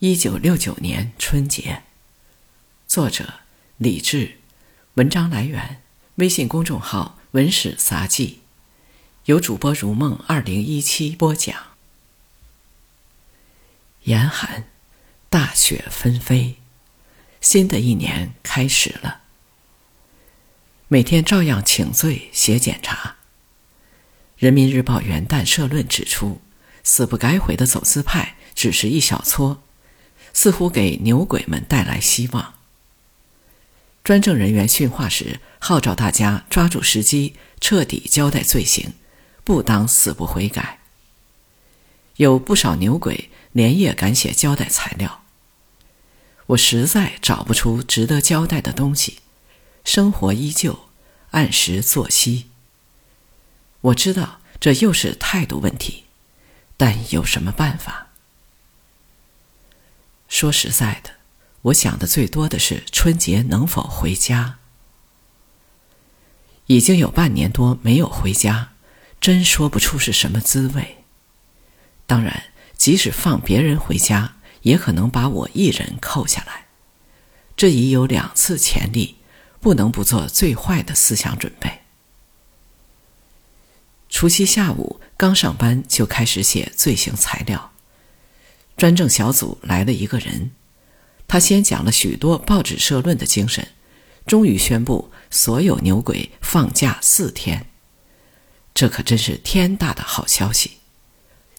一九六九年春节，作者李志，文章来源微信公众号“文史杂记”，由主播如梦二零一七播讲。严寒，大雪纷飞，新的一年开始了。每天照样请罪写检查。人民日报元旦社论指出，死不改悔的走资派只是一小撮。似乎给牛鬼们带来希望。专政人员训话时号召大家抓住时机，彻底交代罪行，不当死不悔改。有不少牛鬼连夜赶写交代材料。我实在找不出值得交代的东西，生活依旧，按时作息。我知道这又是态度问题，但有什么办法？说实在的，我想的最多的是春节能否回家。已经有半年多没有回家，真说不出是什么滋味。当然，即使放别人回家，也可能把我一人扣下来。这已有两次潜力，不能不做最坏的思想准备。除夕下午刚上班，就开始写罪行材料。专政小组来了一个人，他先讲了许多报纸社论的精神，终于宣布所有牛鬼放假四天。这可真是天大的好消息！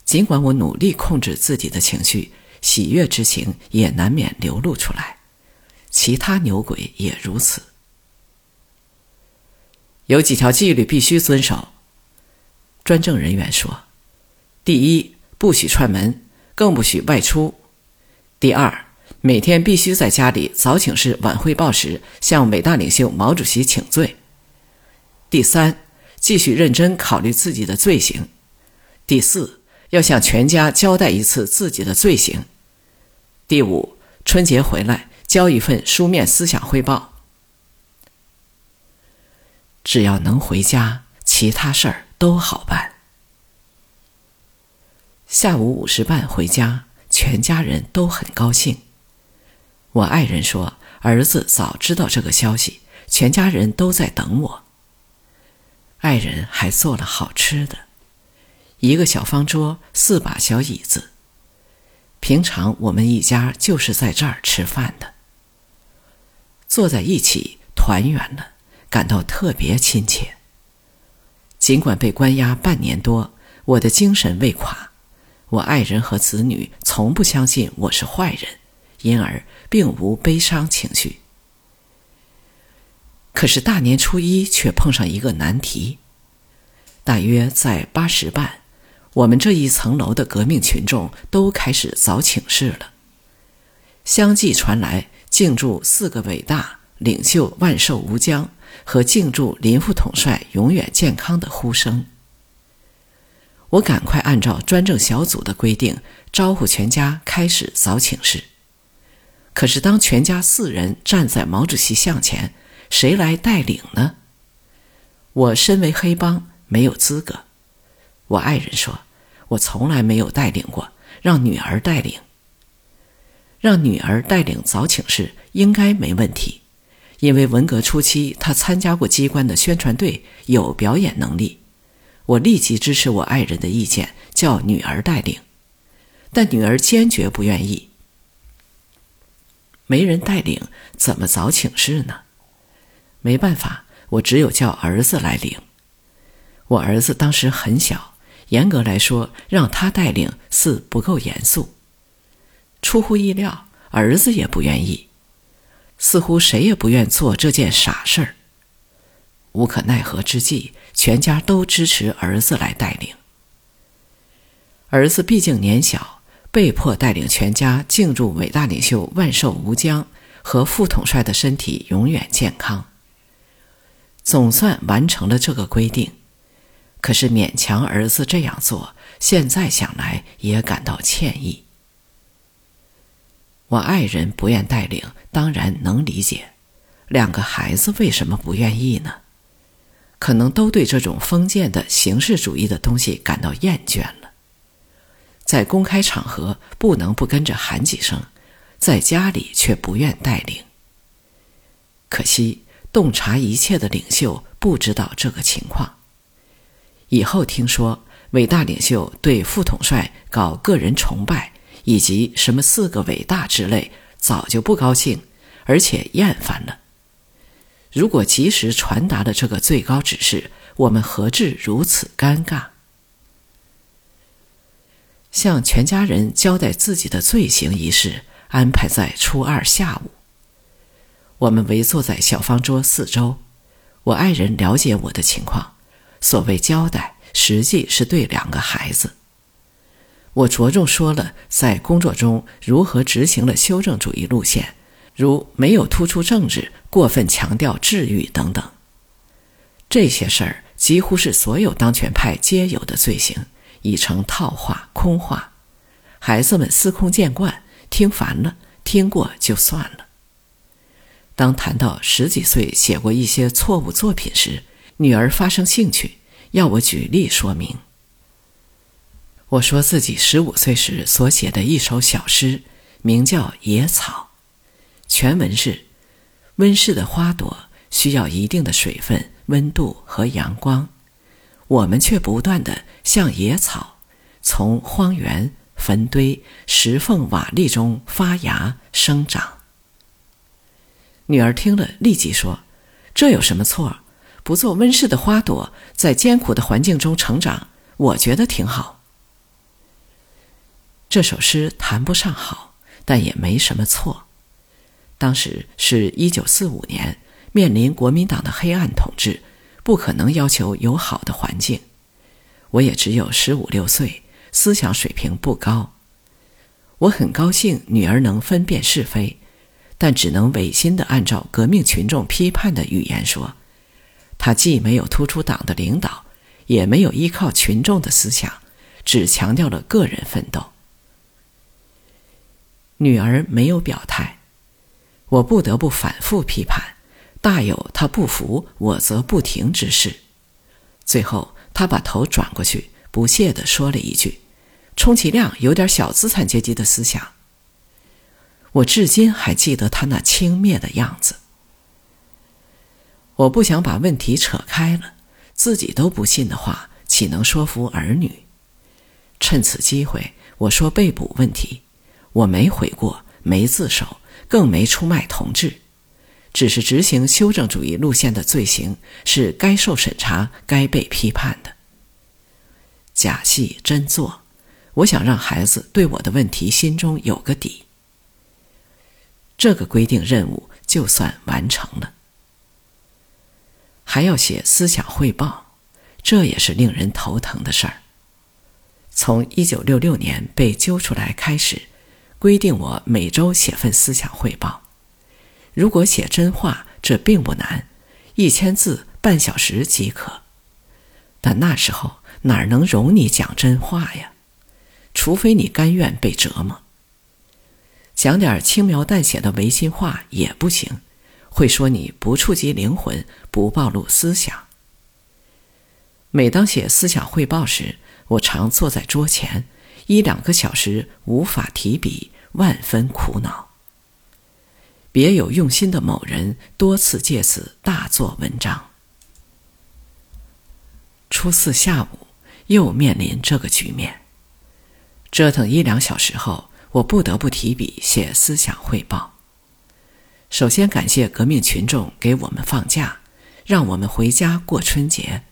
尽管我努力控制自己的情绪，喜悦之情也难免流露出来。其他牛鬼也如此。有几条纪律必须遵守。专政人员说：“第一，不许串门。”更不许外出。第二，每天必须在家里早请示、晚汇报时，向伟大领袖毛主席请罪。第三，继续认真考虑自己的罪行。第四，要向全家交代一次自己的罪行。第五，春节回来交一份书面思想汇报。只要能回家，其他事儿都好办。下午五时半回家，全家人都很高兴。我爱人说，儿子早知道这个消息，全家人都在等我。爱人还做了好吃的，一个小方桌，四把小椅子。平常我们一家就是在这儿吃饭的，坐在一起团圆了，感到特别亲切。尽管被关押半年多，我的精神未垮。我爱人和子女从不相信我是坏人，因而并无悲伤情绪。可是大年初一却碰上一个难题。大约在八时半，我们这一层楼的革命群众都开始早请示了，相继传来“敬祝四个伟大领袖万寿无疆”和“敬祝林副统帅永远健康”的呼声。我赶快按照专政小组的规定招呼全家开始早请示。可是当全家四人站在毛主席像前，谁来带领呢？我身为黑帮，没有资格。我爱人说：“我从来没有带领过，让女儿带领。让女儿带领早请示应该没问题，因为文革初期她参加过机关的宣传队，有表演能力。”我立即支持我爱人的意见，叫女儿带领，但女儿坚决不愿意。没人带领，怎么早请示呢？没办法，我只有叫儿子来领。我儿子当时很小，严格来说，让他带领似不够严肃。出乎意料，儿子也不愿意，似乎谁也不愿做这件傻事儿。无可奈何之际，全家都支持儿子来带领。儿子毕竟年小，被迫带领全家敬祝伟大领袖万寿无疆和副统帅的身体永远健康。总算完成了这个规定，可是勉强儿子这样做，现在想来也感到歉意。我爱人不愿带领，当然能理解。两个孩子为什么不愿意呢？可能都对这种封建的形式主义的东西感到厌倦了。在公开场合不能不跟着喊几声，在家里却不愿带领。可惜洞察一切的领袖不知道这个情况。以后听说伟大领袖对副统帅搞个人崇拜，以及什么四个伟大之类，早就不高兴，而且厌烦了。如果及时传达了这个最高指示，我们何至如此尴尬？向全家人交代自己的罪行一事安排在初二下午。我们围坐在小方桌四周，我爱人了解我的情况。所谓交代，实际是对两个孩子。我着重说了在工作中如何执行了修正主义路线，如没有突出政治，过分强调治愈等等。这些事儿几乎是所有当权派皆有的罪行，已成套话空话。孩子们司空见惯，听烦了，听过就算了。当谈到十几岁写过一些错误作品时，女儿发生兴趣，要我举例说明。我说自己十五岁时所写的一首小诗，名叫《野草》，全文是：温室的花朵需要一定的水分、温度和阳光，我们却不断的像野草，从荒原、坟堆、石缝、瓦砾中发芽生长。女儿听了，立即说：“这有什么错？”不做温室的花朵，在艰苦的环境中成长，我觉得挺好。这首诗谈不上好，但也没什么错。当时是一九四五年，面临国民党的黑暗统治，不可能要求有好的环境。我也只有十五六岁，思想水平不高。我很高兴女儿能分辨是非，但只能违心的按照革命群众批判的语言说。她既没有突出党的领导，也没有依靠群众的思想，只强调了个人奋斗。女儿没有表态，我不得不反复批判，大有他不服我则不停之势。最后，他把头转过去，不屑地说了一句：“充其量有点小资产阶级的思想。”我至今还记得他那轻蔑的样子。我不想把问题扯开了，自己都不信的话，岂能说服儿女？趁此机会，我说被捕问题，我没悔过，没自首，更没出卖同志，只是执行修正主义路线的罪行是该受审查、该被批判的。假戏真做，我想让孩子对我的问题心中有个底。这个规定任务就算完成了。还要写思想汇报，这也是令人头疼的事儿。从一九六六年被揪出来开始，规定我每周写份思想汇报。如果写真话，这并不难，一千字半小时即可。但那时候哪能容你讲真话呀？除非你甘愿被折磨。讲点轻描淡写的违心话也不行。会说你不触及灵魂，不暴露思想。每当写思想汇报时，我常坐在桌前，一两个小时无法提笔，万分苦恼。别有用心的某人多次借此大做文章。初四下午又面临这个局面，折腾一两小时后，我不得不提笔写思想汇报。首先感谢革命群众给我们放假，让我们回家过春节。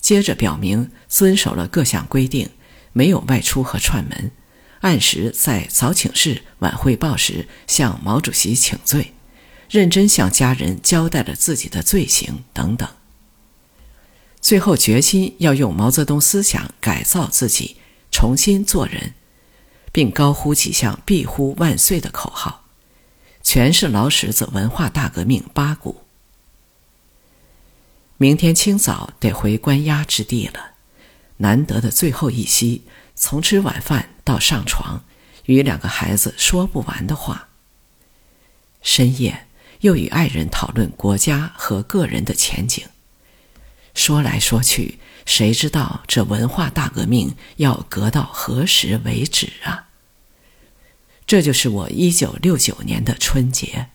接着表明遵守了各项规定，没有外出和串门，按时在早请示、晚汇报时向毛主席请罪，认真向家人交代了自己的罪行等等。最后决心要用毛泽东思想改造自己，重新做人，并高呼几项“必呼万岁”的口号。全是老石子文化大革命八股。明天清早得回关押之地了，难得的最后一息，从吃晚饭到上床，与两个孩子说不完的话。深夜又与爱人讨论国家和个人的前景，说来说去，谁知道这文化大革命要革到何时为止啊？这就是我一九六九年的春节。